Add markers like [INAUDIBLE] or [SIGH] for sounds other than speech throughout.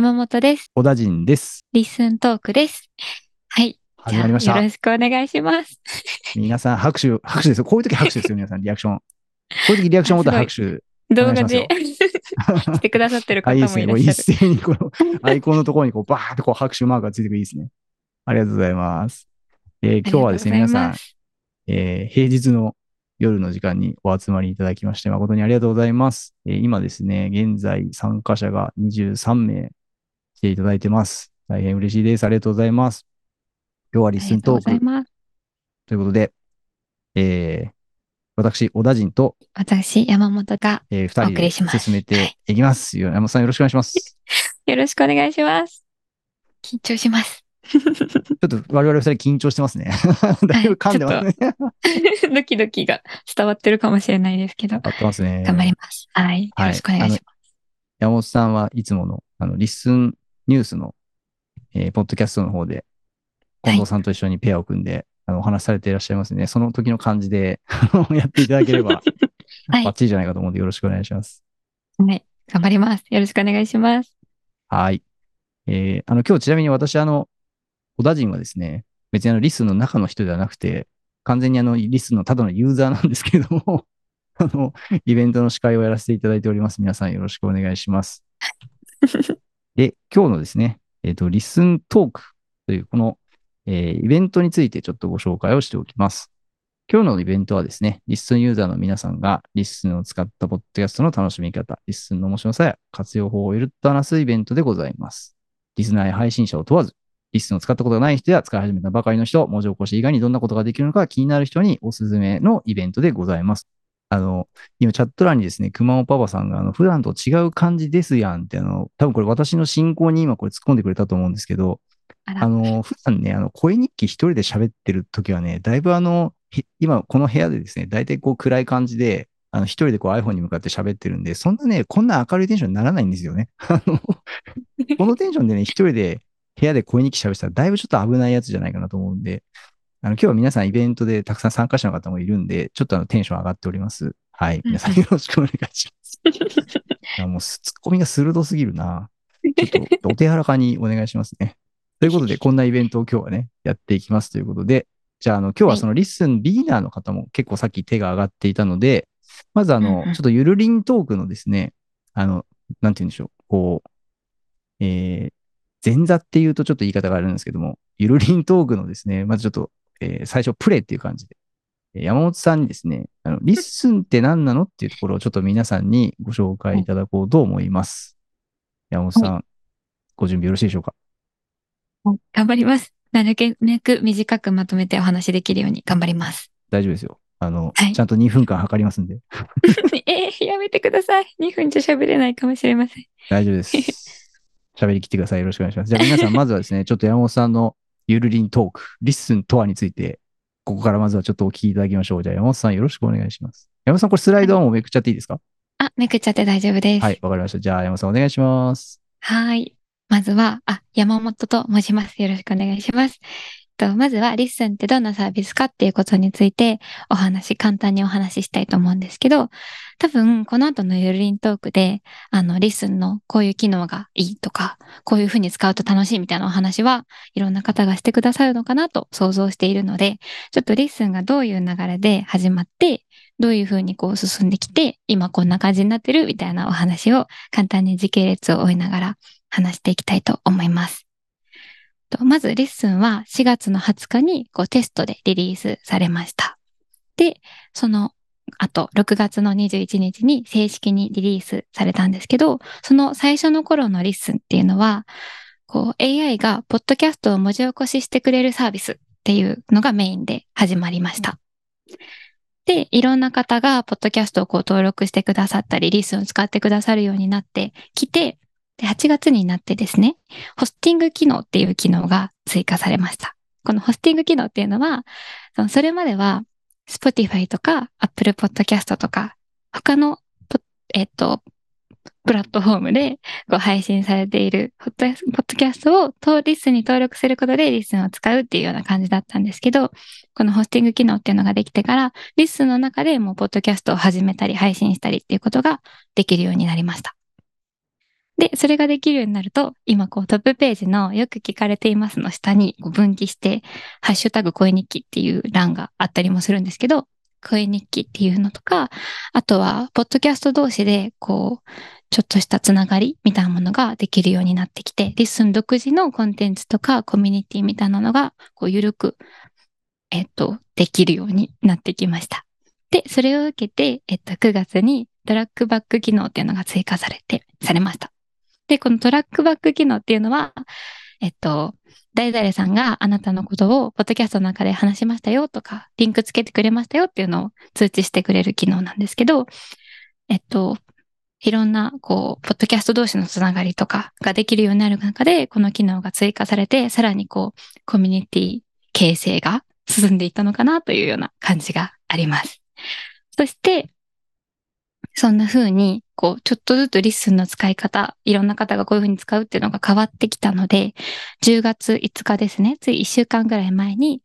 山本です。小田陣です。リッスントークです。はい。始まりましたよろ。しくお願いします。皆さん拍手、拍手ですよ。こういう時拍手ですよ、[LAUGHS] 皆さん、リアクション。こういう時リアクションを持ったら拍手。動画でしてくださってるあ、方もいいいですね。これらっしゃる。一斉にこのアイコンのところにこうバーってこう拍手マークがついてくるいいですね。ありがとうございます。えー今日はですね、皆さんえー平日の夜の時間にお集まりいただきまして誠にありがとうございます。えー今ですね、現在参加者が23名来ていただいてます。大変嬉しいです。ありがとうございます。今日はリッスントークということで、えー私、小田陣と、私、山本がえー二お人で進めていきます。山本さんよろしくお願いします。[LAUGHS] よろしくお願いします。緊張します。[LAUGHS] ちょっと我々二人緊張してますね。[LAUGHS] だいぶ噛んでますね。ドキドキが伝わってるかもしれないですけど、合ってますね。頑張ります。はい。よろしくお願いします。山本さんはいつもの、あの、リッスンニュースの、えーポッドキャストの方で、近藤さんと一緒にペアを組んで、あの、お話しされていらっしゃいますね。その時の感じでやっていただければ、[LAUGHS] はいバッチリじゃないかと思うんでよろしくお願いします。はい。頑張ります。よろしくお願いします。はい。えーあの、今日ちなみに私、あの、小田人はですね、別にあの、リスンの中の人ではなくて、完全にあの、 LISTEN のただのユーザーなんですけれども、[LAUGHS] あの、イベントの司会をやらせていただいております。皆さんよろしくお願いします。[LAUGHS] で、今日のですね、えっ、と、 LISTEN トークという、この、えーイベントについてちょっとご紹介をしておきます。今日のイベントはですね、 LISTEN ユーザーの皆さんが LISTEN を使ったポッドキャストの楽しみ方、 LISTEN の面白さや活用法をゆるっと話すイベントでございます。リスナーや配信者を問わず、リスンを使ったことがない人や使い始めたばかりの人、文字起こし以外にどんなことができるのか気になる人におすすめのイベントでございます。あの、今チャット欄にですね、熊尾パパさんがあの普段と違う感じですやんってあの、多分これ私の進行に今これ突っ込んでくれたと思うんですけど、あの、普段ね、あの、声日記一人で喋ってる時はね、だいぶあの、ひ今この部屋でですね、大体こう暗い感じで、あの、一人でこう iPhone に向かって喋ってるんで、そんなね、こんな明るいテンションにならないんですよね。[LAUGHS] あの、このテンションでね、一人で部屋で声日記喋ってたら、だいぶちょっと危ないやつじゃないかなと思うんで、あの、今日は皆さんイベントでたくさん参加者の方もいるんで、ちょっとあの、テンション上がっております。はい。皆さんよろしくお願いします。[LAUGHS] いやもうす、ツッコミが鋭すぎるな。ちょっと、お手柔らかにお願いしますね。[LAUGHS] ということで、こんなイベントを今日はね、やっていきますということで、じゃあ、あの、今日はその LISTEN ビギナーの方も結構さっき手が上がっていたので、まずあの、ちょっとゆるりんトークのですね、あの、なんて言うんでしょう、こう、えー、前座っていうとちょっと言い方があるんですけども、ゆるりんトークのですね、まずちょっと、えー最初プレイっていう感じで、えー山本さんにですね、あの、 LISTEN って何なのっていうところをちょっと皆さんにご紹介いただこうと思います。山本さん、ご準備よろしいでしょうか？頑張ります。なるべく短くまとめてお話しできるように頑張ります。大丈夫ですよ。あの、はいちゃんと2分間測りますんで。[LAUGHS] えーやめてください。2分じゃ喋れないかもしれません。大丈夫です。喋り切ってください。よろしくお願いします。じゃあ皆さん、[LAUGHS] まずはですね、ちょっと山本さんのゆるりんトーク、 LISTEN とはについて、ここからまずはちょっとお聞きいただきましょう。じゃあ山本さんよろしくお願いします。山本さん、これスライドはもうめくっちゃっていいですか？あ、めくっちゃって大丈夫です。はい、わかりました。じゃあ山本さんお願いします。はい。まずは、あ、山本と申します。よろしくお願いします。とまずは、 LISTEN ってどんなサービスかっていうことについて、お話、簡単にお話ししたいと思うんですけど、多分、この後のゆるりんトークで、あの、 LISTEN のこういう機能がいいとか、こういうふうに使うと楽しいみたいなお話は、いろんな方がしてくださるのかなと想像しているので、ちょっと LISTEN がどういう流れで始まって、どういうふうにこう進んできて、今こんな感じになってるみたいなお話を簡単に時系列を追いながら話していきたいと思います。とまず、 LISTEN は4月の20日にこうテストでリリースされました。で、その後、6月の21日に正式にリリースされたんですけど、その最初の頃の LISTEN っていうのは、こう AI がポッドキャストを文字起こししてくれるサービスっていうのがメインで始まりました。で、いろんな方がポッドキャストをこう登録してくださったり、 LISTEN を使ってくださるようになってきて、で、8月になってですね、ホスティング機能っていう機能が追加されました。このホスティング機能っていうのは、そのそれまでは Spotify とか Apple Podcast とか他の、えっと、プラットフォームでこう配信されているポッドポッドキャストをとリスンに登録することでリスンを使うっていうような感じだったんですけど、このホスティング機能っていうのができてから、リスンの中でもうポッドキャストを始めたり配信したりっていうことができるようになりました。で、それができるようになると、今こうトップページのよく聞かれていますの下にこう分岐して、ハッシュタグ声日記っていう欄があったりもするんですけど、声日記っていうのとか、あとは、ポッドキャスト同士で、こう、ちょっとしたつながりみたいなものができるようになってきて、 LISTEN 独自のコンテンツとかコミュニティみたいなのが、こう、ゆるく、えっと、できるようになってきました。で、それを受けて、えっと、9月にトラックバック機能っていうのが追加されて、されました。で、このトラックバック機能っていうのは、えっと、誰々さんがあなたのことをポッドキャストの中で話しましたよとか、リンクつけてくれましたよっていうのを通知してくれる機能なんですけど、えっと、いろんな、こう、ポッドキャスト同士のつながりとかができるようになる中で、この機能が追加されて、さらにこう、コミュニティ形成が進んでいったのかなというような感じがあります。そして、そんな風に、こう、ちょっとずつ LISTEN の使い方、いろんな方がこういう風に使うっていうのが変わってきたので、10月5日ですね、つい1週間ぐらい前に、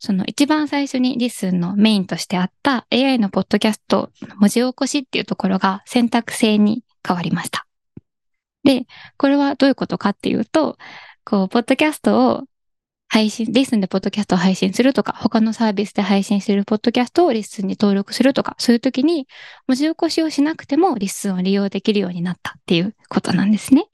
その一番最初に LISTEN のメインとしてあった AI のポッドキャスト文字起こしっていうところが選択制に変わりました。で、これはどういうことかっていうと、こう、ポッドキャストを配信、リスンでポッドキャストを配信するとか、他のサービスで配信するポッドキャストをリスンに登録するとか、そういう時に文字起こしをしなくてもリスンを利用できるようになったっていうことなんですね。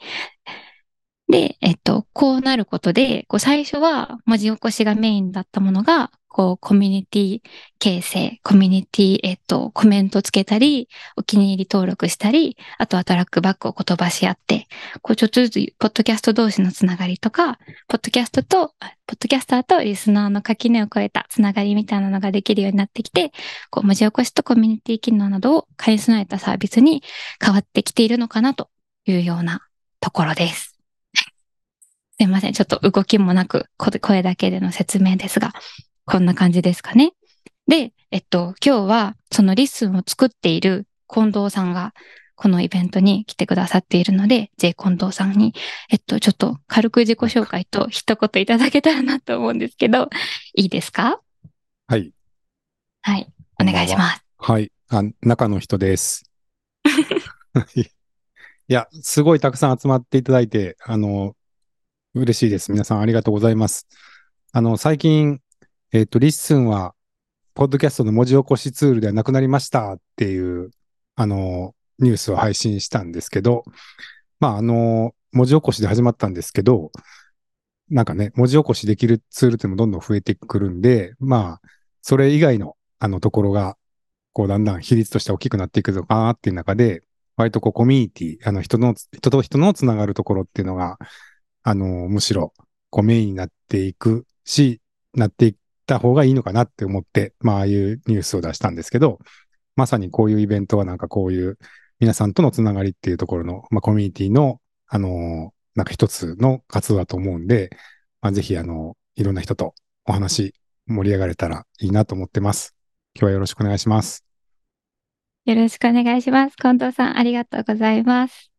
で、えっと、こうなることで、こう最初は文字起こしがメインだったものが、こう、コミュニティ形成、コミュニティ、えっと、コメントつけたり、お気に入り登録したり、あとはトラックバックを飛ばし合って、こう、ちょっとずつ、ポッドキャスト同士のつながりとか、ポッドキャストと、ポッドキャスターとリスナーの垣根を越えたつながりみたいなのができるようになってきて、こう、文字起こしとコミュニティ機能などを兼ね備えたサービスに変わってきているのかなというようなところです。[LAUGHS] すいません。ちょっと動きもなく、声だけでの説明ですが、こんな感じですかね。で、えっと、今日はその LISTEN を作っている近藤さんがこのイベントに来てくださっているので、J 近藤さんに、えっと、ちょっと軽く自己紹介と一言いただけたらなと思うんですけど、いいですか？はい。はい。お願いします。はい。あ、中の人です。[LAUGHS] いや、すごいたくさん集まっていただいて、あの、嬉しいです。皆さんありがとうございます。あの、最近、えっ、ー、と、 LISTEN は、ポッドキャストの文字起こしツールではなくなりましたっていう、あの、ニュースを配信したんですけど、まあ、あの、文字起こしで始まったんですけど、なんかね、文字起こしできるツールっていうのもどんどん増えてくるんで、まあ、それ以外の、あの、ところが、こう、だんだん比率として大きくなっていくのかなっていう中で、割とこう、コミュニティ、あの、人の、人と人のつながるところっていうのが、あの、むしろ、こう、メインになっていくし、なっていくた方がいいのかなって思って、まあ、ああいうニュースを出したんですけど、まさにこういうイベントはなんかこういう皆さんとのつながりっていうところの、まあ、コミュニティの、あの、なんか一つの活動だと思うんで、まあ、ぜひ、あの、いろんな人とお話盛り上がれたらいいなと思ってます。今日はよろしくお願いします。よろしくお願いします。近藤さん、ありがとうございます。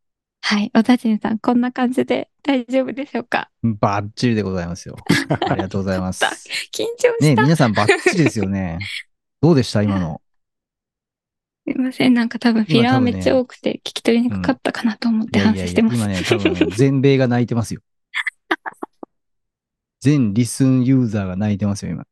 はい。おたちんさん、こんな感じで大丈夫でしょうか？バッチリでございますよ。[LAUGHS] ありがとうございます。緊張した。ね皆さんバッチリですよね。[LAUGHS] どうでした今の？すいません。なんか多分フィラーめっちゃ多くて聞き取りにくかったかなと思って反省してます。今ね、多分 [LAUGHS] 全米が泣いてますよ。全リスンユーザーが泣いてますよ、今。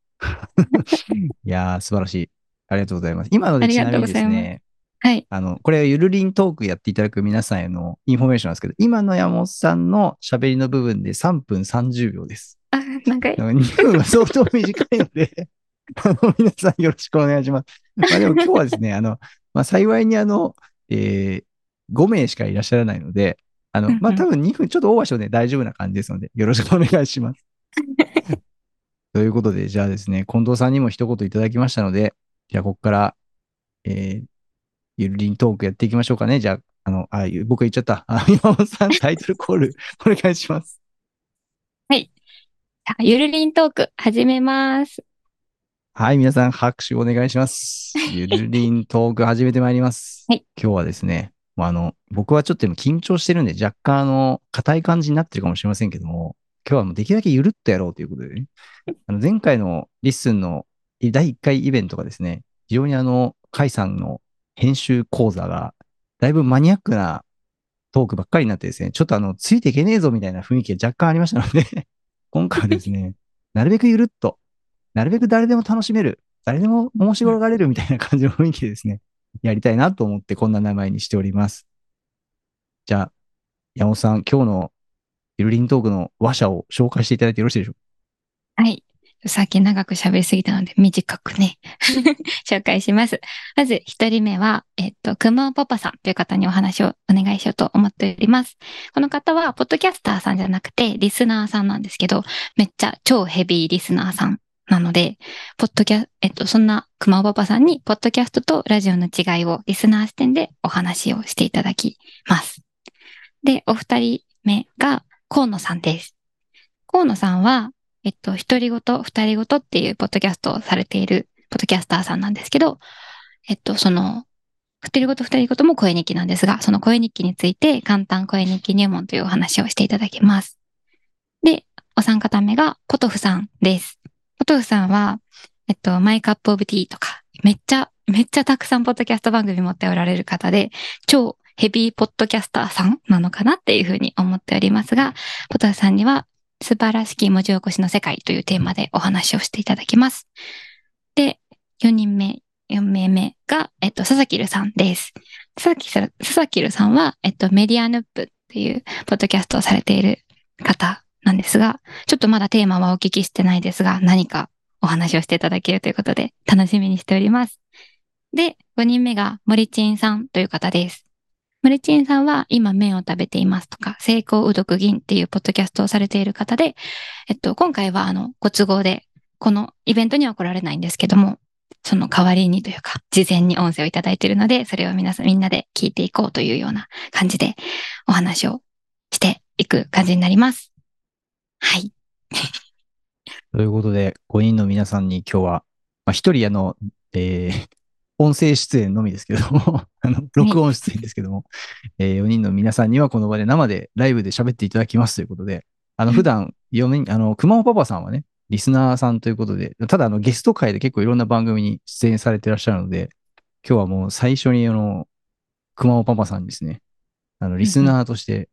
いやー、素晴らしい。ありがとうございます。今のでちなみにですね、はい。あの、これゆるりんトークやっていただく皆さんへのインフォメーションなんですけど、今の山本さんの喋りの部分で3分30秒です。あ、長い。2分は相当短いので、[LAUGHS] あの、皆さんよろしくお願いします。まあでも今日はですね、あの、まあ幸いにあの、えー、5名しかいらっしゃらないので、あの、まあ多分2分ちょっとオーバーしてね、大丈夫な感じですので、よろしくお願いします。[LAUGHS] ということで、じゃあですね、近藤さんにも一言いただきましたので、じゃあここから、えー、ゆるりんトークやっていきましょうかね。じゃあ、あの、あ僕が言っちゃった。あ山本さん、[LAUGHS] タイトルコール、お願いします。はい。ゆるりんトーク、始めます。はい、皆さん、拍手お願いします。[LAUGHS] ゆるりんトーク、始めてまいります。はい。今日はですね、あの、僕はちょっと今緊張してるんで、若干、あの、硬い感じになってるかもしれませんけども、今日はもうできるだけゆるっとやろうということでね、あの前回の LISTEN の第1回イベントがですね、非常にあの、カイさんの編集講座が、だいぶマニアックなトークばっかりになってですね、ちょっとあの、ついていけねえぞみたいな雰囲気が若干ありましたので [LAUGHS] 今回はですね、なるべくゆるっと、なるべく誰でも楽しめる、誰でも面白がれるみたいな感じの雰囲気でですね、やりたいなと思ってこんな名前にしております。じゃあ、山本さん、今日のゆるりんトークの話者を紹介していただいてよろしいでしょうか？はい。さっき長く喋りすぎたので短くね、[LAUGHS] 紹介します。まず一人目は、えっと、くまおパパさんという方にお話をお願いしようと思っております。この方は、ポッドキャスターさんじゃなくて、リスナーさんなんですけど、めっちゃ超ヘビーリスナーさんなので、ポッドキャ、えっと、そんなくまおパパさんに、ポッドキャストとラジオの違いをリスナー視点でお話をしていただきます。で、お二人目が、河野さんです。河野さんは、えっと、一人ごと、二人ごとっていうポッドキャストをされているポッドキャスターさんなんですけど、えっと、その、一人ごと二人ごとも声日記なんですが、その声日記について簡単声日記入門というお話をしていただきます。で、お三方目がポトフさんです。ポトフさんは、えっと、マイカップオブティーとか、めっちゃ、めっちゃたくさんポッドキャスト番組持っておられる方で、超ヘビーポッドキャスターさんなのかなっていうふうに思っておりますが、ポトフさんには素晴らしき文字起こしの世界というテーマでお話をしていただきます。で、4人目、4名目が、えっと、佐々木るさんです。佐々木さん佐々木るさんは、えっと、メディアヌップっていうポッドキャストをされている方なんですが、ちょっとまだテーマはお聞きしてないですが、何かお話をしていただけるということで、楽しみにしております。で、5人目が森チンさんという方です。森チンさんは今麺を食べていますとか、成功うどく銀っていうポッドキャストをされている方で、えっと、今回はあの、ご都合で、このイベントには来られないんですけども、その代わりにというか、事前に音声をいただいているので、それを皆さん、みんなで聞いていこうというような感じでお話をしていく感じになります。はい。[LAUGHS] ということで、5人の皆さんに今日は、まあ、1人あの、えー、音声出演のみですけども、[LAUGHS] あの、録音出演ですけども、えー、4人の皆さんにはこの場で生でライブで喋っていただきますということで、あの、普段、4人、あの、熊尾パパさんはね、リスナーさんということで、ただあの、ゲスト会で結構いろんな番組に出演されてらっしゃるので、今日はもう最初にあの、熊尾パパさんにですね、あの、リスナーとして、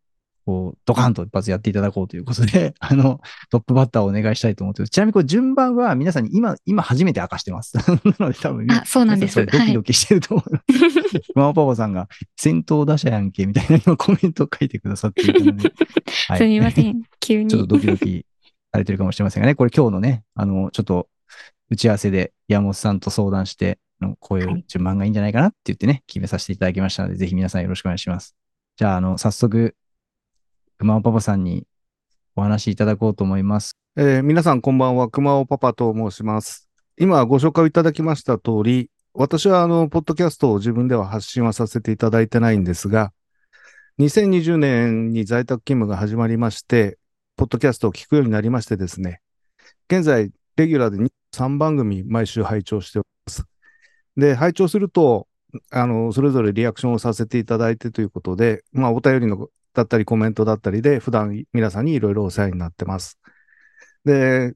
こう、ドカンと一発やっていただこうということで、[LAUGHS] あの、トップバッターをお願いしたいと思ってますちなみにこれ順番は皆さんに今、今初めて明かしてます。[LAUGHS] なので多分、あ、そうなんです。ドキドキしてると思います。[LAUGHS] 熊尾パパさんが、先頭打者やんけ、みたいな今コメントを書いてくださっているので、はすみません。急に。ちょっとドキドキされてるかもしれませんがね、これ今日のね、あの、ちょっと打ち合わせで山本さんと相談して、あのこういう順番がいいんじゃないかなって言ってね、決めさせていただきましたので、ぜひ皆さんよろしくお願いします。じゃあ、あの、早速、熊尾パパさんにお話しいただこうと思います。えー皆さんこんばんは、熊尾パパと申します。今ご紹介いただきました通り、私はあの、ポッドキャストを自分では発信はさせていただいてないんですが、2020年に在宅勤務が始まりまして、ポッドキャストを聞くようになりましてですね、現在、レギュラーで3番組毎週拝聴しております。で、拝聴すると、あの、それぞれリアクションをさせていただいてということで、まあ、お便りのだったりコメントだったりで、普段皆さんにいろいろお世話になってます。で、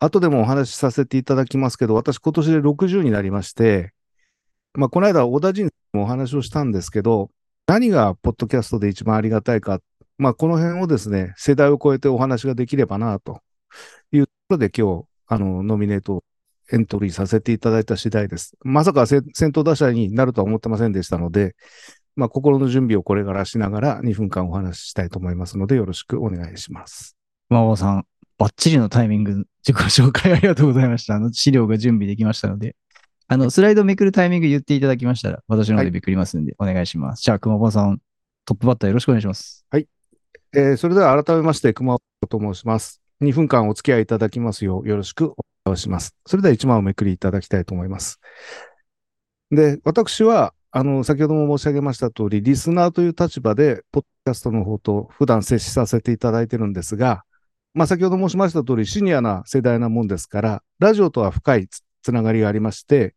後でもお話しさせていただきますけど、私今年で60になりまして、まあ、この間、小田人もお話をしたんですけど、何がポッドキャストで一番ありがたいか、まあ、この辺をですね、世代を超えてお話ができればな、というところで今日、あの、ノミネートエントリーさせていただいた次第です。まさか先頭打者になるとは思ってませんでしたので、まあ、心の準備をこれからしながら2分間お話ししたいと思いますので、よろしくお願いします。熊尾さん、バッチリのタイミング、自己紹介ありがとうございました。あの、資料が準備できましたので、あの、スライドめくるタイミング言っていただきましたら、私の方でめくりますんで、お願いします。じゃあ、熊尾さん、トップバッターよろしくお願いします。えーそれでは改めまして、熊尾と申します。2分間お付き合いいただきますようよろしくお願いします。それでは1枚をめくりいただきたいと思います。で、私は、あの、先ほども申し上げました通り、リスナーという立場で、ポッドキャストの方と普段接しさせていただいてるんですが、まあ、先ほど申しました通り、シニアな世代なもんですから、ラジオとは深いつながりがありまして、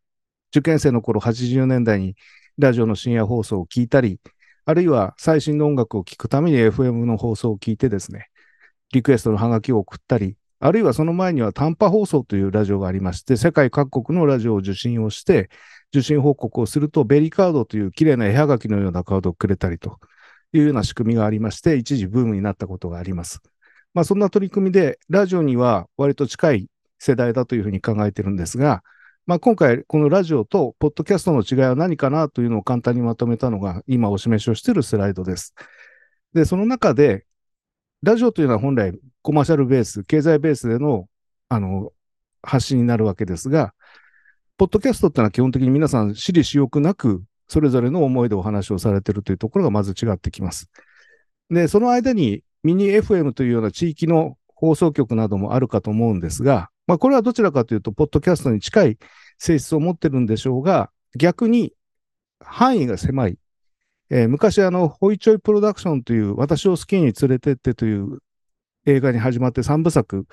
受験生の頃80年代にラジオの深夜放送を聞いたり、あるいは最新の音楽を聴くために FM の放送を聞いてですね、リクエストのハガキを送ったり、あるいはその前には短波放送というラジオがありまして、世界各国のラジオを受信をして、受信報告をすると、ベリーカードという綺麗な絵はがきのようなカードをくれたりというような仕組みがありまして、一時ブームになったことがあります。まあ、そんな取り組みで、ラジオには割と近い世代だというふうに考えてるんですが、まあ、今回、このラジオとポッドキャストの違いは何かなというのを簡単にまとめたのが、今お示しをしているスライドです。で、その中で、ラジオというのは本来コマーシャルベース、経済ベースでの、あの、発信になるわけですが、ポッドキャストってのは基本的に皆さん私利私欲なく、それぞれの思いでお話をされているというところがまず違ってきます。で、その間にミニ FM というような地域の放送局などもあるかと思うんですが、まあ、これはどちらかというと、ポッドキャストに近い性質を持ってるんでしょうが、逆に範囲が狭い。えー昔、あの、ホイチョイプロダクションという、私をスキーに連れてってという映画に始まって3部作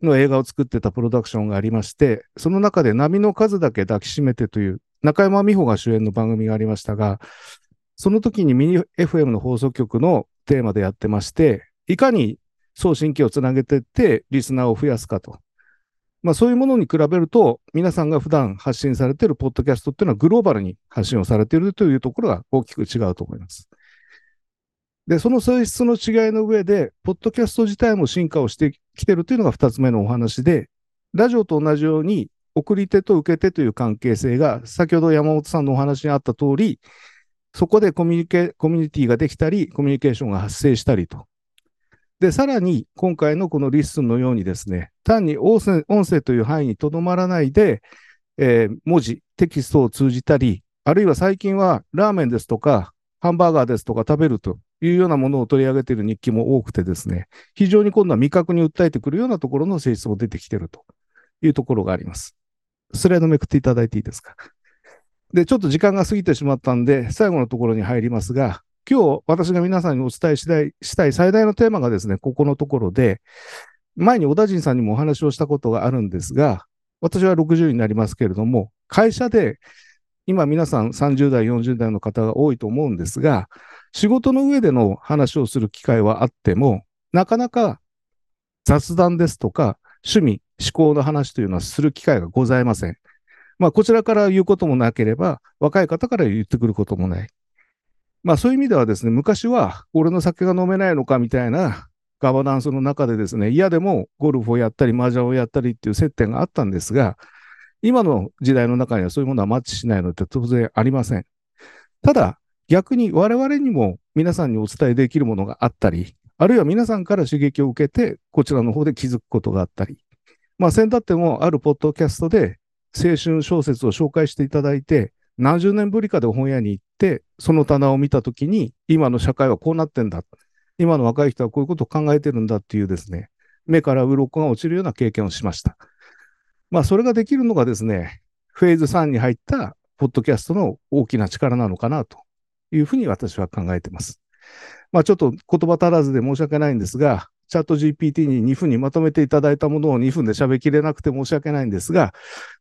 の映画を作ってたプロダクションがありまして、その中で波の数だけ抱きしめてという、中山美穂が主演の番組がありましたが、その時にミニ FM の放送局のテーマでやってまして、いかに送信機をつなげてって、リスナーを増やすかと。まあそういうものに比べると、皆さんが普段発信されているポッドキャストっていうのはグローバルに発信をされているというところが大きく違うと思います。で、その性質の違いの上で、ポッドキャスト自体も進化をしてきているというのが二つ目のお話で、ラジオと同じように、送り手と受け手という関係性が、先ほど山本さんのお話にあった通り、そこでコミュニケ、コミュニティができたり、コミュニケーションが発生したりと。で、さらに、今回のこの LISTEN のようにですね、単に音声という範囲にとどまらないで、えー文字、テキストを通じたり、あるいは最近はラーメンですとか、ハンバーガーですとか食べるというようなものを取り上げている日記も多くてですね、非常に今度は味覚に訴えてくるようなところの性質も出てきているというところがあります。スライドめくっていただいていいですか？で、ちょっと時間が過ぎてしまったんで、最後のところに入りますが、今日私が皆さんにお伝えしたいしたい最大のテーマがですね、ここのところで、前に小田陣さんにもお話をしたことがあるんですが、私は60になりますけれども、会社で今皆さん30代、40代の方が多いと思うんですが、仕事の上での話をする機会はあっても、なかなか雑談ですとか、趣味、思考の話というのはする機会がございません。まあ、こちらから言うこともなければ、若い方から言ってくることもない。まあ、そういう意味ではですね、昔は、俺の酒が飲めないのかみたいなガバナンスの中でですね、嫌でもゴルフをやったり、麻雀をやったりっていう接点があったんですが、今の時代の中にはそういうものはマッチしないので当然ありません。ただ、逆に我々にも皆さんにお伝えできるものがあったり、あるいは皆さんから刺激を受けて、こちらの方で気づくことがあったり、まあ、先だってもあるポッドキャストで青春小説を紹介していただいて、何十年ぶりかで本屋に行っ、その棚を見たときに、今の社会はこうなってんだ。今の若い人はこういうことを考えてるんだっていうですね、目から鱗が落ちるような経験をしました。まあ、それができるのがですね、フェーズ3に入ったポッドキャストの大きな力なのかなというふうに私は考えています。まあ、ちょっと言葉足らずで申し訳ないんですが、チャット GPT に2分にまとめていただいたものを2分で喋りきれなくて申し訳ないんですが、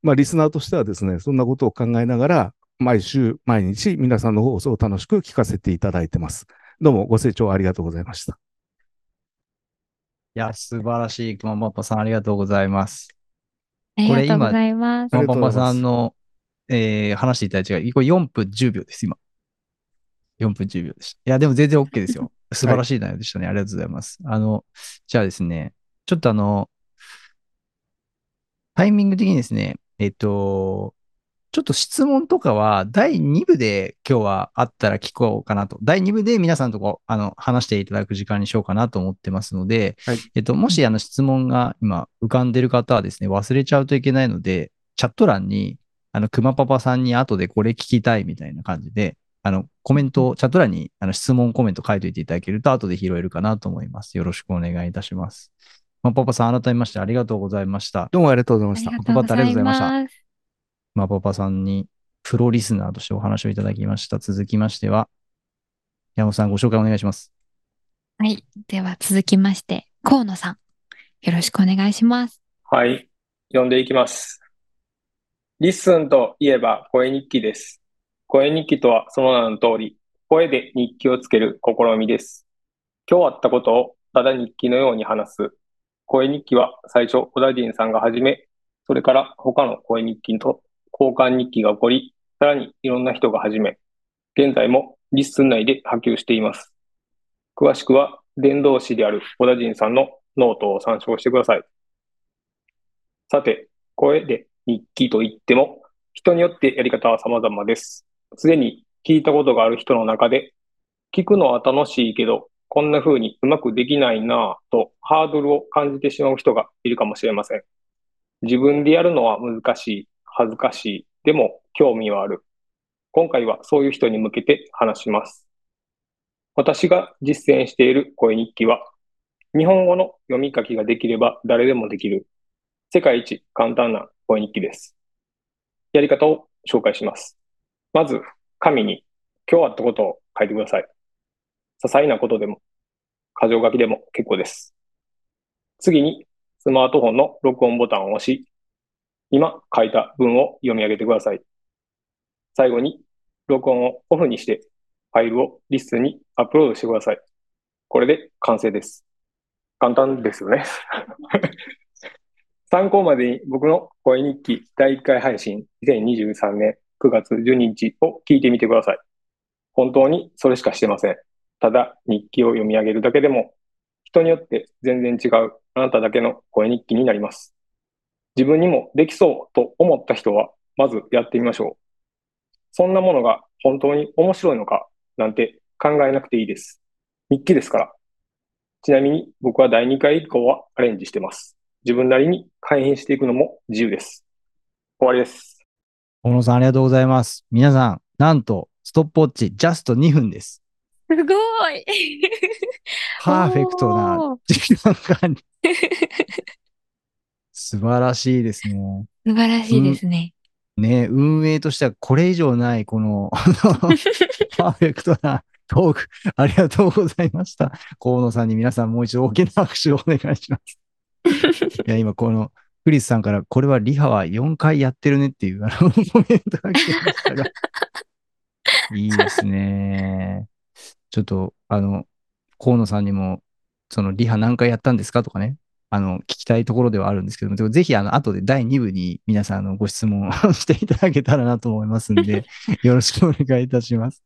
まあ、リスナーとしてはですね、そんなことを考えながら、毎週、毎日、皆さんの放送を楽しく聞かせていただいてます。どうもご清聴ありがとうございました。いや、素晴らしい。熊本さん、ありがとうございます。ありこれがとうございます。ありがとうございます熊本さんの、えー話していただいた違い、これ4分10秒です、今。4分10秒でした。いや、でも全然 OK ですよ。[LAUGHS] 素晴らしい内容でしたね。ありがとうございます。あの、じゃあですね、ちょっとあの、タイミング的にですね、えっと、ちょっと質問とかは第2部で今日はあったら聞こうかなと。第2部で皆さんとこあの話していただく時間にしようかなと思ってますので、はいえっと、もしあの質問が今浮かんでる方はですね、忘れちゃうといけないので、チャット欄に、あの、熊パパさんに後でこれ聞きたいみたいな感じで、あの、コメントを、チャット欄にあの質問コメント書いておいていただけると後で拾えるかなと思います。よろしくお願いいたします。熊パパさん、改めましてありがとうございました。どうもありがとうございあました。りがとうございありがとうございまます。熊パパさんにプロリスナーとしてお話をいただきました。続きましては、山本さんご紹介お願いします。はい。では続きまして、河野さん。よろしくお願いします。はい。読んでいきます。 LISTEN といえば声日記です。声日記とはその名の通り、声で日記をつける試みです。今日あったことをただ日記のように話す。声日記は最初、小田人さんが始め、それから他の声日記と交換日記が起こり、さらにいろんな人が始め、現在も LISTEN 内で波及しています。詳しくは伝道師である小田人さんのノートを参照してください。さて、声で日記といっても、人によってやり方は様々です。すでに聞いたことがある人の中で、聞くのは楽しいけど、こんな風にうまくできないなぁとハードルを感じてしまう人がいるかもしれません。自分でやるのは難しい、恥ずかしい、でも興味はある。今回はそういう人に向けて話します。私が実践している声日記は、日本語の読み書きができれば誰でもできる、世界一簡単な声日記です。やり方を紹介します。まず、紙に今日あったことを書いてください。些細なことでも、箇条書きでも結構です。次に、スマートフォンの録音ボタンを押し、今書いた文を読み上げてください。最後に、録音をオフにして、ファイルをリストにアップロードしてください。これで完成です。簡単ですよね。[LAUGHS] 参考までに僕の声日記第1回配信2023年9月12日を聞いてみてください。本当にそれしかしてません。ただ日記を読み上げるだけでも人によって全然違うあなただけの声日記になります。自分にもできそうと思った人はまずやってみましょう。そんなものが本当に面白いのかなんて考えなくていいです。日記ですから。ちなみに僕は第2回以降はアレンジしてます。自分なりに改変していくのも自由です。終わりです。小野さんありがとうございます。皆さん、なんと、ストップウォッチ、ジャスト2分です。すごい [LAUGHS] パーフェクトな時間管理。[LAUGHS] 素晴らしいですね。素晴らしいですね。ね、運営としてはこれ以上ない、この、[LAUGHS] パーフェクトなトーク、ありがとうございました。河野さんに皆さんもう一度大きな拍手をお願いします。[LAUGHS] いや、今この、クリスさんから、これはリハは4回やってるねっていう、あの、コメントが来てましたが。[LAUGHS] いいですね。ちょっと、あの、河野さんにも、そのリハ何回やったんですかとかね、あの、聞きたいところではあるんですけども、ぜひ、あの、後で第2部に皆さん、あの、ご質問を [LAUGHS] していただけたらなと思いますんで、[LAUGHS] よろしくお願いいたします。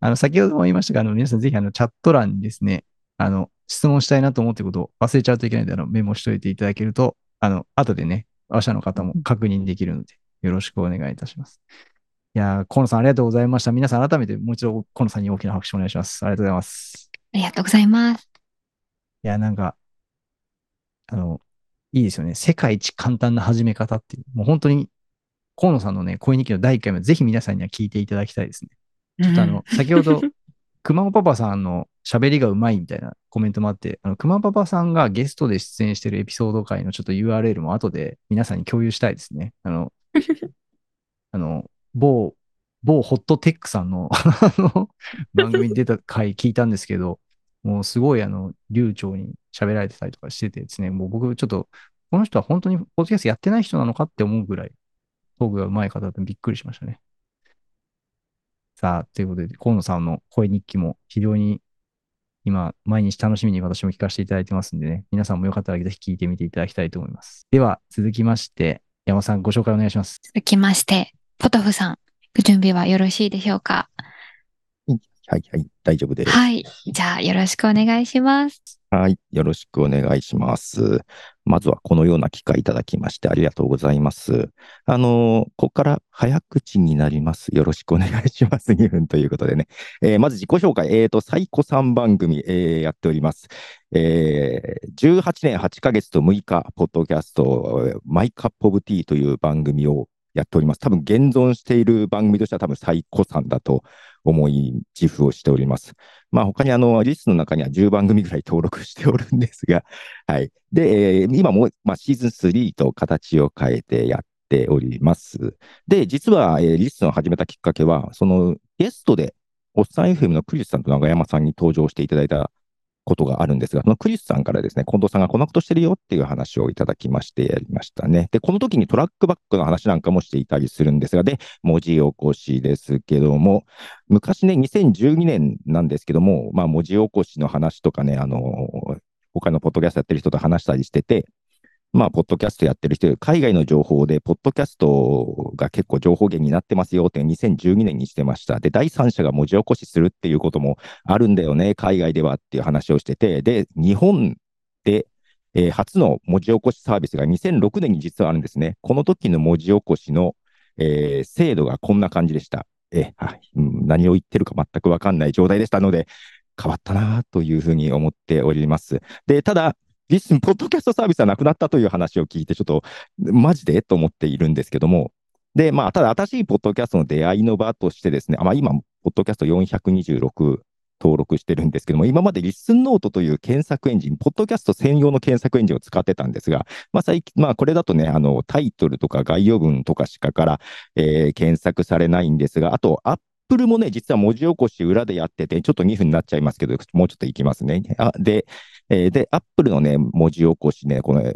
あの、先ほども言いましたが、あの、皆さんぜひ、あの、チャット欄にですね、あの、質問したいなと思っていることを忘れちゃうといけないので、あの、メモしといていただけると、あの、後でね、話者の方も確認できるので、よろしくお願いいたします。いやー、河野さんありがとうございました。皆さん改めてもう一度河野さんに大きな拍手お願いします。ありがとうございます。ありがとうございます。いや、なんか、あの、いいですよね。世界一簡単な始め方っていう。もう本当に、河野さんのね、声日記の第1回もぜひ皆さんには聞いていただきたいですね。ちょっとあの、先ほど、[LAUGHS] 熊尾パパさんの喋りがうまいみたいなコメントもあって、あの、熊尾パパさんがゲストで出演してるエピソード回のちょっと URL も後で皆さんに共有したいですね。あの、[LAUGHS] あの、某、某ホットテックさんの [LAUGHS] あの番組に出た回聞いたんですけど、もうすごいあの、流暢に喋られてたりとかしててですね、もう僕ちょっと、この人は本当にポッドキャストやってない人なのかって思うぐらい、トークがうまい方でびっくりしましたね。さあ、ということで、河野さんの声日記も非常に今、毎日楽しみに私も聞かせていただいてますんでね、皆さんもよかったらぜひ聞いてみていただきたいと思います。では、続きまして、山本さんご紹介お願いします。続きまして、ポトフさん、ご準備はよろしいでしょうか？はいはい、大丈夫です。はい。じゃあ、よろしくお願いします。はい、よろしくお願いします。まずはこのような機会いただきましてありがとうございます。あの、ここから早口になります。よろしくお願いします。2分ということでね。えーまず自己紹介。えっ、と、サイコさん番組、えーやっております。えー18年8ヶ月と6日、ポッドキャスト、マイカップオブティーという番組をやっております。多分現存している番組としては多分サイコさんだと思い自負をしております。まあ他にあの、リストの中には10番組ぐらい登録しておるんですが、[LAUGHS] はい。で、えー今も、まあ、シーズン3と形を変えてやっております。で、実は、えーリストを始めたきっかけは、そのゲストで、おっさん FM のクリスさんと長山さんに登場していただいたことがあるんですが、そのクリスさんからですね、近藤さんがこんなことしてるよっていう話をいただきましてやりましたね。で、この時にトラックバックの話なんかもしていたりするんですが、で、文字起こしですけども、昔ね、2012年なんですけども、まあ、文字起こしの話とかね、あの、他のポッドキャストやってる人と話したりしてて、まあ、ポッドキャストやってる人、海外の情報で、ポッドキャストが結構情報源になってますよって2012年にしてました。で、第三者が文字起こしするっていうこともあるんだよね、海外ではっていう話をしてて、で、日本で、えー初の文字起こしサービスが2006年に実はあるんですね。この時の文字起こしの、えー精度がこんな感じでした。えはいうん何を言ってるか全くわかんない状態でしたので、変わったなというふうに思っております。で、ただ、リスン、ポッドキャストサービスはなくなったという話を聞いて、ちょっと、マジで？と思っているんですけども、で、まあ、ただ、新しいポッドキャストの出会いの場としてですね、まあ、今、ポッドキャスト426登録してるんですけども、今までリスンノートという検索エンジン、ポッドキャスト専用の検索エンジンを使ってたんですが、まあ、最近、まあ、これだとね、あの、タイトルとか概要文とかしかから、えー検索されないんですが、あと、アッップルもね、実は文字起こし裏でやってて、ちょっと2分になっちゃいますけど、もうちょっといきますね。あで、えーで、アップルのね、文字起こしね、この、例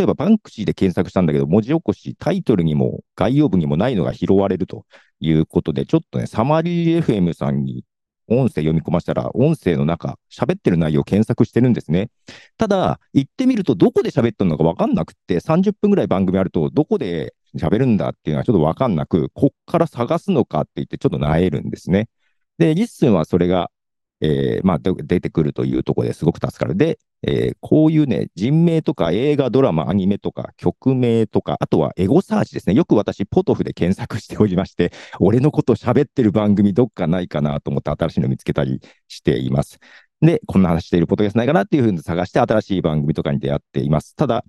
えばバンクシーで検索したんだけど、文字起こし、タイトルにも概要文にもないのが拾われるということで、ちょっとね、サマリー FM さんに音声読み込ませたら、音声の中、喋ってる内容を検索してるんですね。ただ、行ってみると、どこで喋ってるのか分かんなくって、30分ぐらい番組あると、どこで喋るんだっていうのはちょっと分かんなく、こっから探すのかって言って、ちょっと萎えるんですね。で、 LISTEN はそれが、えーまあ、出てくるというところですごく助かる。で、えーこういうね、人名とか映画、ドラマ、アニメとか曲名とか、あとはエゴサーチですね。よく私、ポトフで検索しておりまして、[LAUGHS] 俺のこと喋ってる番組どっかないかなと思って新しいの見つけたりしています。で、こんな話しているポッドキャスないかなっていうふうに探して新しい番組とかに出会っています。ただ、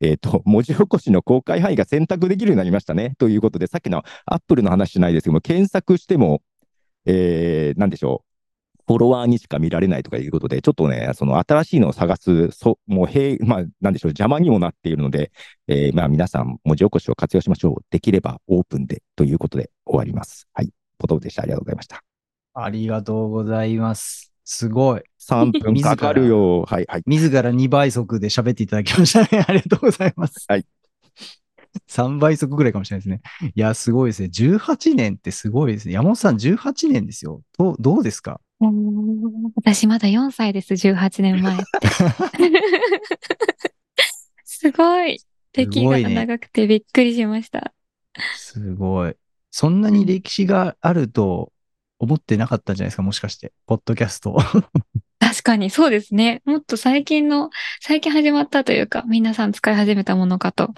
えっ、と、[LAUGHS] 文字起こしの公開範囲が選択できるようになりましたね。ということで、さっきのアップルの話じゃないですけども、検索しても、えー、なんでしょう。フォロワーにしか見られないとかいうことで、ちょっとね、その新しいのを探す、そもう、へいまあ、なんでしょう、邪魔にもなっているので、えーまあ、皆さん、文字起こしを活用しましょう。できればオープンでということで終わります。はい。ポトフでした。ありがとうございました。ありがとうございます。すごい。3分かかるよ。はい、はい。自ら2倍速で喋っていただきましたね。[LAUGHS] ありがとうございます。はい。3倍速ぐらいかもしれないですね。いや、すごいですね。18年ってすごいですね。山本さん18年ですよ。どうどうですか？私まだ4歳です、18年前って。すごい。歴がすごいね長くてびっくりしました。すごい。そんなに歴史があると思ってなかったんじゃないですかもしかして。ポッドキャスト。[LAUGHS] 確かにそうですね。もっと最近の、最近始まったというか、皆さん使い始めたものかと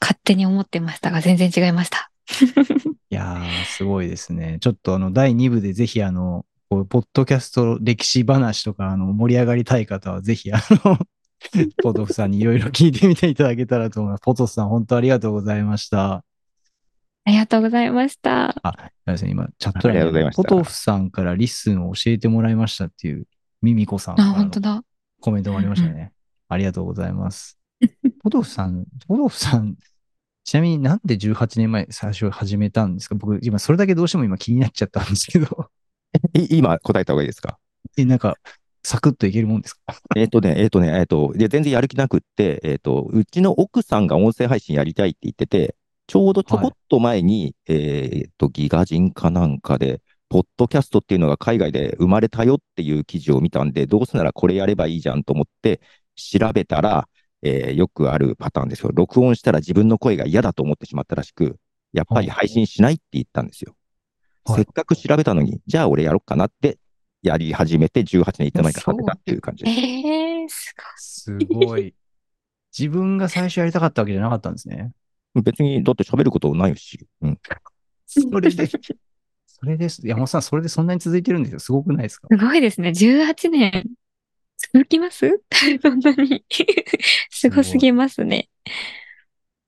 勝手に思ってましたが、全然違いました。[LAUGHS] いやー、すごいですね。ちょっとあの、第2部でぜひあの、こうポッドキャスト歴史話とか、あの、盛り上がりたい方はぜひあの、[LAUGHS] ポトフさんにいろいろ聞いてみていただけたらと思います。ポトフさん、本当ありがとうございました。ありがとうございました。あ、すみません、今、チャット欄ありがとうございましたポトフさんから LISTEN を教えてもらいましたっていう、ミミコさんかあ、らの本当だ。コメントもありましたね。ありがとうございます。[LAUGHS] ポトフさん、ポトフさん、ちなみになんで18年前最初始めたんですか？僕、今それだけどうしても今気になっちゃったんですけど。[LAUGHS] い今答えた方がいいですか？え、なんか、サクッといけるもんですか？えっ、とね、えっ、とね、えっ、と、で、全然やる気なくって、えっ、と、うちの奥さんが音声配信やりたいって言ってて、ちょうどちょこっと前に、えっ、と、ギガ人かなんかで、ポッドキャストっていうのが海外で生まれたよっていう記事を見たんで、どうせならこれやればいいじゃんと思って調べたら、えーよくあるパターンですよ。録音したら自分の声が嫌だと思ってしまったらしく、やっぱり配信しないって言ったんですよ。はいせっかく調べたのに、じゃあ俺やろっかなってやり始めて18年いった前から始めたっていう感じです。えー、すすごい。自分が最初やりたかったわけじゃなかったんですね。別に、だって喋ることないし。うん。それで、それです。山本さん、それでそんなに続いてるんですよ。すごくないですか？すごいですね。18年続きます？[LAUGHS] そんなに。すごすぎますね。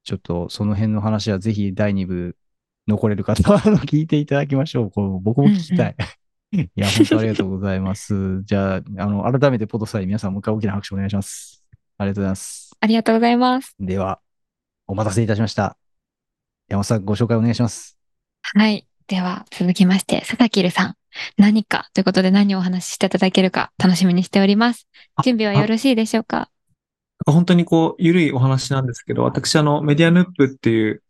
ちょっとその辺の話はぜひ第2部残れる方はあの聞いていただきましょう。こう僕も聞きたい。いや、[LAUGHS] 本当ありがとうございます。じゃあ、あの、改めてポトフさんに皆さんもう一回大きな拍手お願いします。ありがとうございます。ありがとうございます。では、お待たせいたしました。山本さん、ご紹介お願いします。はい。では、続きまして、佐々木るさん。何かということで何をお話ししていただけるか楽しみにしております。あ準備はよろしいでしょうか？本当にこう、ゆるいお話なんですけど、私、あの、メディアヌップっていう、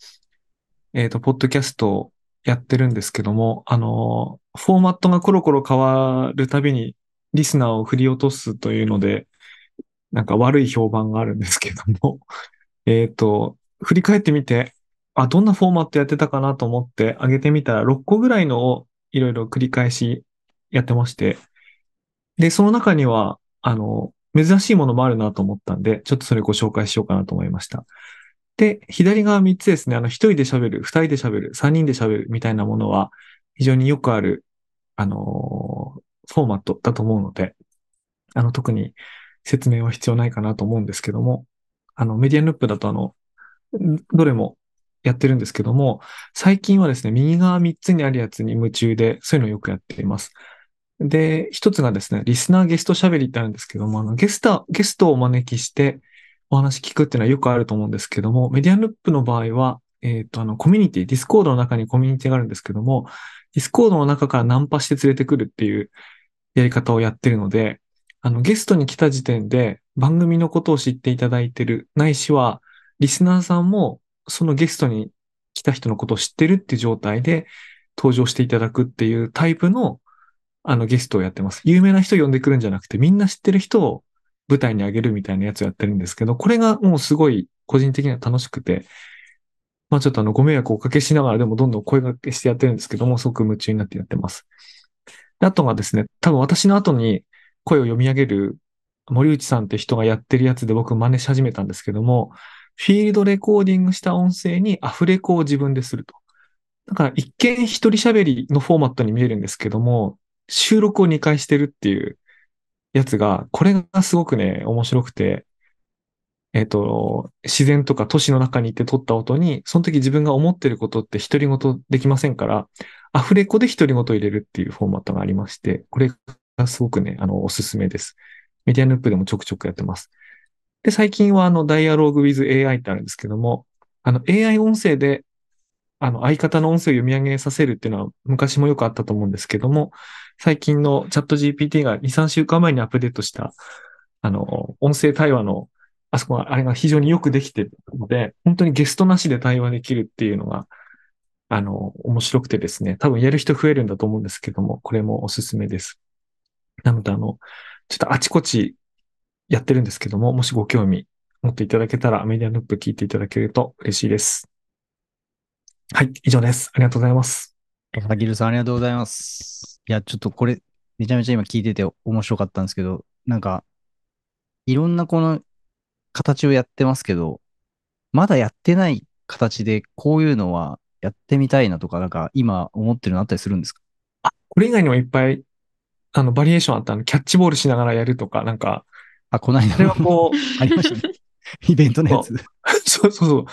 えっと、ポッドキャストをやってるんですけども、あの、フォーマットがコロコロ変わるたびに、リスナーを振り落とすというので、なんか悪い評判があるんですけども、えっと、振り返ってみて、あ、どんなフォーマットやってたかなと思って上げてみたら、6個ぐらいのをいろいろ繰り返しやってまして、で、その中には、あの、珍しいものもあるなと思ったんで、ちょっとそれご紹介しようかなと思いました。で、左側3つですね、あの、1人で喋る、2人で喋る、3人で喋るみたいなものは、非常によくある、あのーフォーマットだと思うので、あの、特に説明は必要ないかなと思うんですけども、あの、メディアヌップだとあの、どれもやってるんですけども、最近はですね、右側3つにあるやつに夢中で、そういうのをよくやっています。で、一つがですね、リスナーゲスト喋りってあるんですけども、あの、ゲスト、ゲストをお招きしてお話聞くっていうのはよくあると思うんですけども、メディアヌップの場合は、えっ、と、あの、コミュニティ、 Discord の中にコミュニティがあるんですけども、Discord の中からナンパして連れてくるっていうやり方をやってるので、あの、ゲストに来た時点で番組のことを知っていただいてる、ないしは、リスナーさんもそのゲストに来た人のことを知ってるっていう状態で登場していただくっていうタイプのあのゲストをやってます。有名な人呼んでくるんじゃなくて、みんな知ってる人を舞台に上げるみたいなやつをやってるんですけど、これがもうすごい個人的には楽しくて、まあちょっとあのご迷惑をおかけしながらでもどんどん声掛けしてやってるんですけども、すごく夢中になってやってます。あとがですね、多分私の後に声を読み上げる森内さんって人がやってるやつで僕真似し始めたんですけども、フィールドレコーディングした音声にアフレコを自分ですると。だから一見一人喋りのフォーマットに見えるんですけども、収録を2回してるっていうやつが、これがすごくね、面白くて、えっ、と、自然とか都市の中に行って撮った音に、その時自分が思ってることって独り言できませんから、アフレコで独り言入れるっていうフォーマットがありまして、これがすごくね、あの、おすすめです。メディアヌップでもちょくちょくやってます。で、最近はあの、Dialogue with AI ってあるんですけども、あの、AI 音声で、あの、相方の音声を読み上げさせるっていうのは昔もよくあったと思うんですけども、最近のチャット GPT が2、3週間前にアップデートした、あの、音声対話の、あそこは、あれが非常によくできてるので、本当にゲストなしで対話できるっていうのが、あの、面白くてですね、多分やる人増えるんだと思うんですけども、これもおすすめです。なので、あの、ちょっとあちこちやってるんですけども、もしご興味持っていただけたら、メディアヌップ聞いていただけると嬉しいです。はい、以上です。ありがとうございます。アギルさんありがとうございます。いや、ちょっとこれ、めちゃめちゃ今聞いてて面白かったんですけど、なんか、いろんなこの形をやってますけど、まだやってない形でこういうのはやってみたいなとか、なんか今思ってるのあったりするんですか？これ以外にもいっぱい、あの、バリエーションあったの、キャッチボールしながらやるとか、なんか、あ、この間あれはこう、[LAUGHS] ありましたね。イベントのやつ。[LAUGHS] そうそうそう。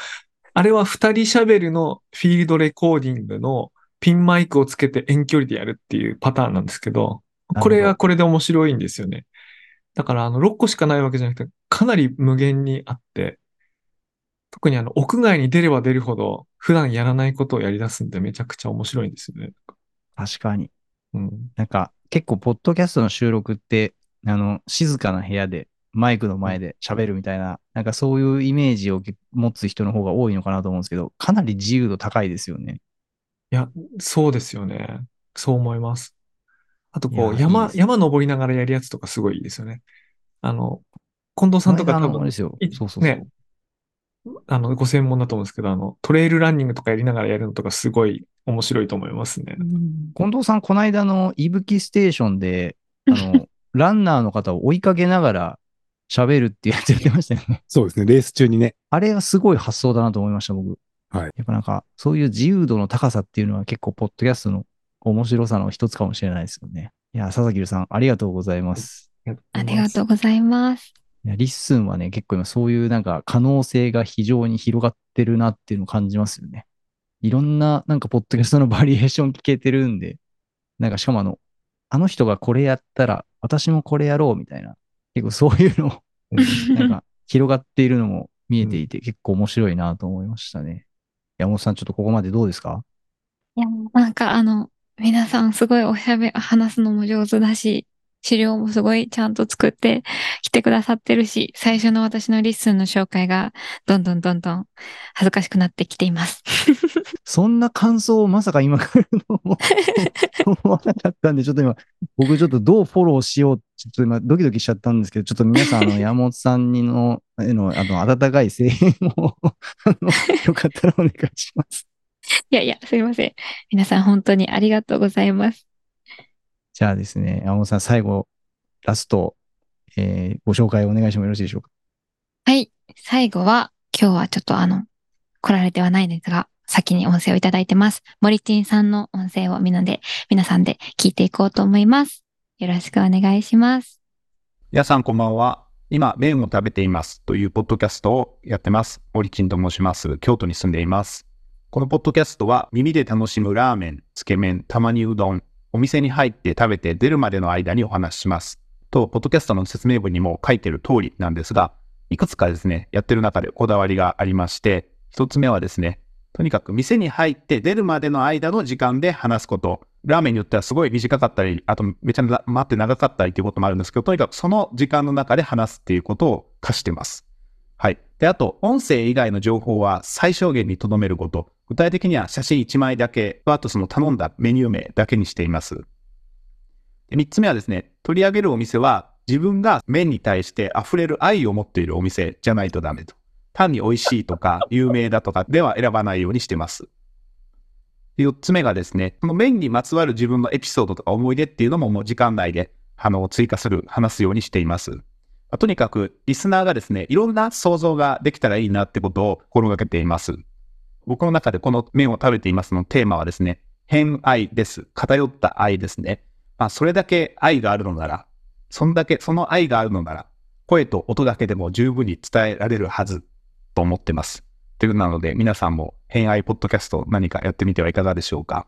あれは二人喋るのフィールドレコーディングのピンマイクをつけて遠距離でやるっていうパターンなんですけど、どこれがこれで面白いんですよね。だからあの6個しかないわけじゃなくて、かなり無限にあって、特にあの屋外に出れば出るほど普段やらないことをやり出すんでめちゃくちゃ面白いんですよね。確かに。うん。なんか、結構、ポッドキャストの収録って、あの、静かな部屋で、マイクの前で喋るみたいな、なんかそういうイメージを持つ人の方が多いのかなと思うんですけど、かなり自由度高いですよね。いや、そうですよね。そう思います。あとこう、いやいい山、登りながらやるやつとかすごいいいですよね。あの、近藤さんとか多分そうそう。ねあの、ご専門だと思うんですけど、あの、トレイルランニングとかやりながらやるのとかすごい面白いと思いますね。近藤さん、この間のいぶきステーションで、あの、[LAUGHS] ランナーの方を追いかけながら喋るっていうやつやってましたよね。そうですね。レース中にね。あれはすごい発想だなと思いました、僕。はいやっぱなんか、そういう自由度の高さっていうのは結構、ポッドキャストの面白さの一つかもしれないですよね。いや、佐々木さん、ありがとうございます。ありがとうございます。いや、 LISTEN はね、結構今そういうなんか可能性が非常に広がってるなっていうのを感じますよね。いろんななんかポッドキャストのバリエーション聞けてるんで、なんかしかもあの、あの人がこれやったら私もこれやろうみたいな、結構そういうのをなんか [LAUGHS] 広がっているのも見えていて結構面白いなと思いましたね。山本さんちょっとここまでどうですか？いや、なんかあの、皆さんすごいおしゃべ、話すのも上手だし、資料もすごいちゃんと作って来てくださってるし、最初の私のリッスンの紹介がどんどんどんどん恥ずかしくなってきています。[LAUGHS] そんな感想をまさか今来るのも [LAUGHS] 思わなかったんで、ちょっと今、僕ちょっとどうフォローしよう、ちょっと今ドキドキしちゃったんですけど、ちょっと皆さん、あの、[LAUGHS] 山本さんにの、への、あの、温かい声援を、あの、よかったらお願いします。いやいや、すいません。皆さん本当にありがとうございます。じゃあですね、山本さん、最後、ラスト、えーご紹介お願いしてもよろしいでしょうか？はい。最後は、今日はちょっとあの、来られてはないんですが、先に音声をいただいてます。森珍さんの音声をみんなで、皆さんで聞いていこうと思います。よろしくお願いします。皆さんこんばんは。今、麺を食べていますというポッドキャストをやってます。森珍と申します。京都に住んでいます。このポッドキャストは耳で楽しむラーメン、つけ麺、たまにうどん、お店に入って食べて出るまでの間にお話しします。と、ポッドキャストの説明文にも書いてる通りなんですが、いくつかですね、やってる中でこだわりがありまして、一つ目はですね、とにかく店に入って出るまでの間の時間で話すこと。ラーメンによってはすごい短かったり、あとめちゃ待って長かったりということもあるんですけど、とにかくその時間の中で話すっていうことを課してます。はい。で、あと、音声以外の情報は最小限に留めること。具体的には写真1枚だけと、あとその頼んだメニュー名だけにしています。で3つ目はですね、取り上げるお店は自分が麺に対して溢れる愛を持っているお店じゃないとダメと。単に美味しいとか有名だとかでは選ばないようにしてます。で4つ目がですね、この麺にまつわる自分のエピソードとか思い出っていうのももう時間内であの追加する、話すようにしています。とにかくリスナーがですね、いろんな想像ができたらいいなってことを心がけています。僕の中でこの麺を食べていますのテーマはですね、偏愛です。偏った愛ですね。まあ、それだけ愛があるのなら、そんだけ、その愛があるのなら、声と音だけでも十分に伝えられるはずと思ってます。ということなので、皆さんも偏愛ポッドキャスト何かやってみてはいかがでしょうか。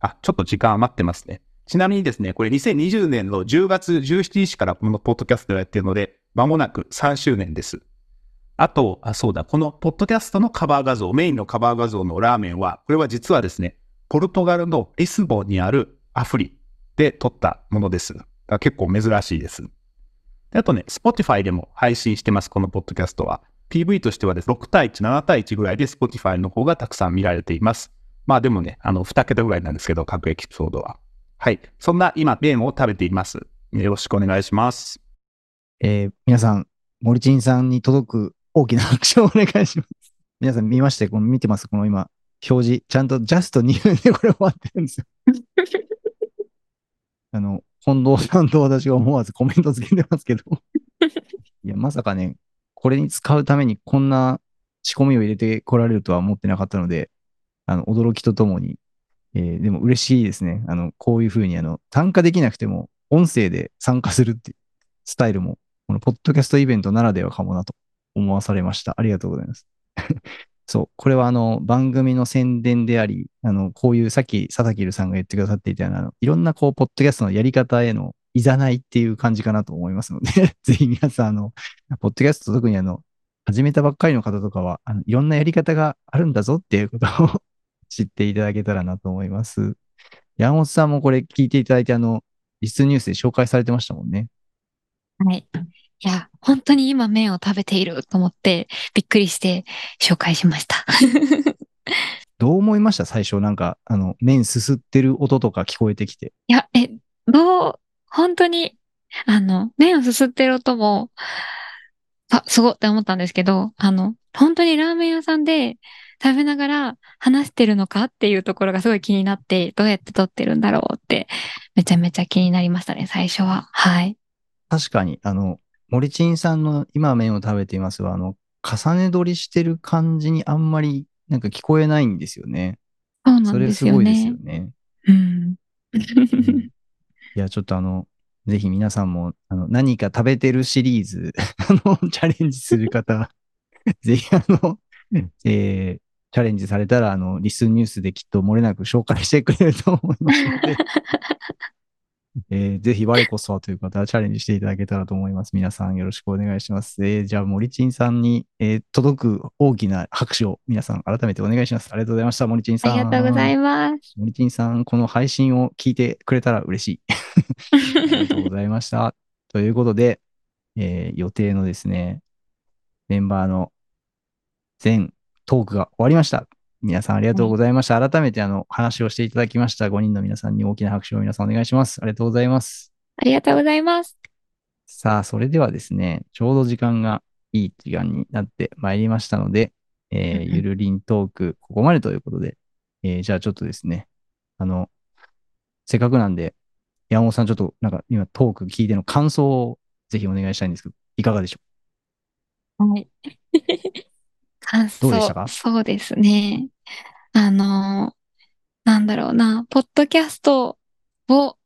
あ、ちょっと時間余ってますね。ちなみにですね、これ2020年の10月17日からこのポッドキャストをやっているので、間もなく3周年です。あと、あ、そうだ、このポッドキャストのカバー画像、メインのカバー画像のラーメンは、これは実はですね、ポルトガルのリスボンにあるアフリで撮ったものです。結構珍しいです。であとね、Spotify でも配信してます、このポッドキャストは。PV としてはです、6対1、7対1ぐらいで Spotify の方がたくさん見られています。まあでもね、あの、2桁ぐらいなんですけど、各エピソードは。はい。そんな今、麺を食べています。よろしくお願いします。えー皆さん、森珍さんに届く大きな拍手をお願いします。皆さん見まして、この見てますこの今、表示。ちゃんとジャスト2分でこれ終わってるんですよ。[LAUGHS] あの、近藤さんと私が思わずコメントつけてますけど。[LAUGHS] いや、まさかね、これに使うためにこんな仕込みを入れてこられるとは思ってなかったので、あの、驚きとともに、えーでも嬉しいですね。あの、こういうふうに、あの、参加できなくても、音声で参加するっていうスタイルも、このポッドキャストイベントならではかもなと思わされました。ありがとうございます。[LAUGHS] そう、これはあの、番組の宣伝であり、あの、こういうさっき佐々木さんが言ってくださっていたような、あのいろんなこう、ポッドキャストのやり方へのいざないっていう感じかなと思いますので、[LAUGHS] ぜひ皆さん、あの、ポッドキャスト特にあの、始めたばっかりの方とかは、あのいろんなやり方があるんだぞっていうことを [LAUGHS] 知っていただけたらなと思います。山本さんもこれ聞いていただいて、あの、リスニュースで紹介されてましたもんね。はい。いや、本当に今麺を食べていると思って、びっくりして紹介しました。[LAUGHS] どう思いました？最初なんか、あの、麺すすってる音とか聞こえてきて。いや、え、どう、本当に、あの、麺をすすってる音も、あ、すごって思ったんですけど、あの、本当にラーメン屋さんで食べながら話してるのかっていうところがすごい気になって、どうやって撮ってるんだろうって、めちゃめちゃ気になりましたね、最初は。はい。確かに、あの、森珍さんの今麺を食べていますは、あの、重ね撮りしてる感じにあんまりなんか聞こえないんですよね。そうなそれんですよすごいですねよ。ね。うん。うんいや、ちょっとあの、ぜひ皆さんも、あの、何か食べてるシリーズ、[LAUGHS] あの、チャレンジする方、[LAUGHS] ぜひあの、えーチャレンジされたら、あの、リスンニュースできっと漏れなく紹介してくれると思いますので、えーぜひ我こそはという方はチャレンジしていただけたらと思います。皆さんよろしくお願いします。えーじゃあ、森珍さんに、えー届く大きな拍手を皆さん改めてお願いします。ありがとうございました、森珍さん。ありがとうございます。森珍さん、この配信を聞いてくれたら嬉しい。[LAUGHS] ありがとうございました。ということで、えー予定のですね、メンバーの全トークが終わりました。皆さんありがとうございました。改めてあの話をしていただきました5人の皆さんに大きな拍手を皆さんお願いします。ありがとうございます。ありがとうございます。さあ、それではですね、ちょうど時間がいい時間になってまいりましたので、えーゆるりんトーク、ここまでということで、えーじゃあちょっとですね、あの、せっかくなんで、山本さんちょっとなんか今トーク聞いての感想をぜひお願いしたいんですけど、いかがでしょはい。感想どうでしたか？そうですね。あの、なんだろうな、ポッドキャストを、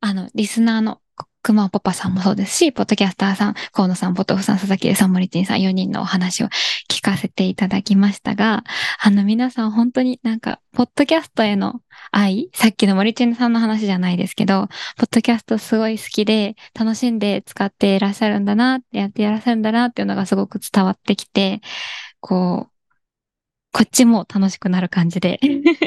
あの、リスナーの熊尾パパさんもそうですし、ポッドキャスターさん、河野さん、ポトフさん、佐々木さん、森珍さん、4人のお話を聞かせていただきましたが、あの、皆さん本当になんか、ポッドキャストへの愛、さっきの森珍さんの話じゃないですけど、ポッドキャストすごい好きで、楽しんで使っていらっしゃるんだな、やっていらっしゃるんだなっていうのがすごく伝わってきて、こう、こっちも楽しくなる感じで、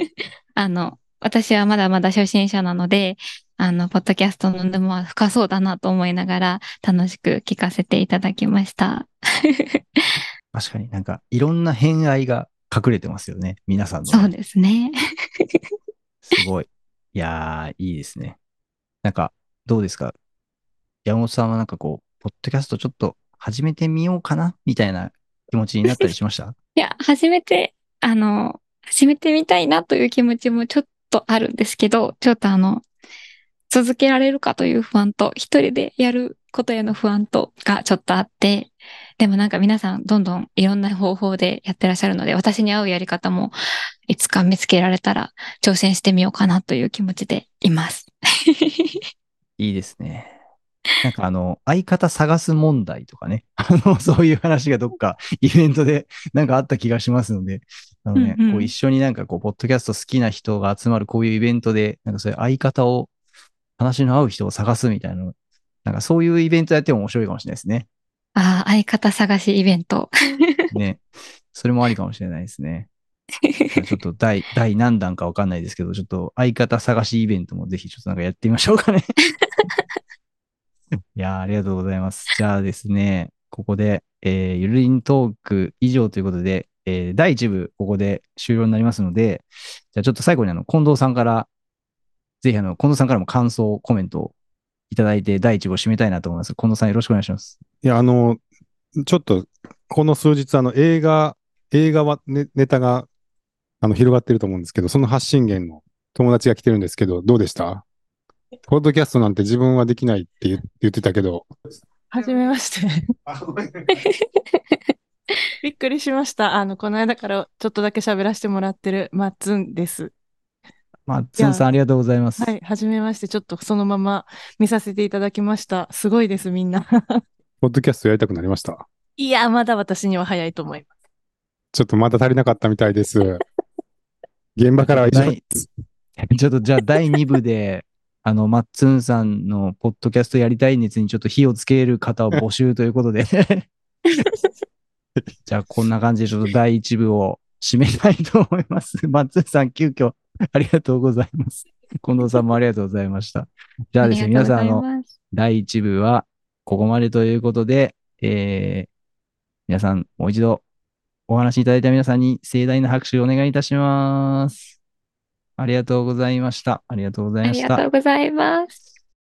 [LAUGHS] あの、私はまだまだ初心者なので、あの、ポッドキャストの沼は深そうだなと思いながら楽しく聞かせていただきました。[LAUGHS] 確かになんかいろんな偏愛が隠れてますよね。皆さんのね、そうですね。すごい。いやー、いいですね。なんか、どうですか？山本さんはなんかこう、ポッドキャストちょっと始めてみようかなみたいな気持ちになったりしました？[LAUGHS] いや、初めて、あの、始めてみたいなという気持ちもちょっとあるんですけど、ちょっとあの、続けられるかという不安と、一人でやることへの不安とがちょっとあって、でもなんか皆さんどんどんいろんな方法でやってらっしゃるので、私に合うやり方もいつか見つけられたら挑戦してみようかなという気持ちでいます。[LAUGHS] いいですね。[LAUGHS] なんかあの、相方探す問題とかね、[LAUGHS] あの、そういう話がどっかイベントでなんかあった気がしますので、あのね、うんうんこう一緒になんかこう、ポッドキャスト好きな人が集まるこういうイベントで、なんかそういう相方を、話の合う人を探すみたいなの、なんかそういうイベントやっても面白いかもしれないですね。ああ、相方探しイベント。ね。それもありかもしれないですね。[LAUGHS] ちょっと第、第何弾かわかんないですけど、ちょっと相方探しイベントもぜひちょっとなんかやってみましょうかね。いやありがとうございます。じゃあですね、ここで、えーゆるりんトーク以上ということで、えー第1部、ここで終了になりますので、じゃあちょっと最後にあの、近藤さんから、ぜひあの、近藤さんからも感想、コメントをいただいて、第1部を締めたいなと思います。近藤さんよろしくお願いします。いや、あの、ちょっと、この数日、あの、映画、映画はネネタが、あの、広がってると思うんですけど、その発信源の友達が来てるんですけど、どうでした？ポッドキャストなんて自分はできないって言言ってたけど、はじめまして。[LAUGHS] びっくりしました。あの、この間からちょっとだけ喋らせてもらってるマッツンです。まあ、つんさんありがとうございます。はい、はじめまして。ちょっとそのまま見させていただきました。すごいです、みんな。ポッドキャストやりたくなりました？いや、まだ私には早いと思います。ちょっとまだ足りなかったみたいです。現場からは以上です。ちょっとじゃあ第2部で、あの、マッツンさんのポッドキャストやりたい熱にちょっと火をつける方を募集ということで。[LAUGHS] じゃあこんな感じでちょっと第1部を締めたいと思います。[LAUGHS] マッツンさん急遽ありがとうございます。近藤さんもありがとうございました。じゃあですね、皆さん、あの、第1部はここまでということで、えー、皆さんもう一度お話しいただいた皆さんに盛大な拍手をお願いいたします。ありがとうございました。ありがとうございました。ありがとうございます。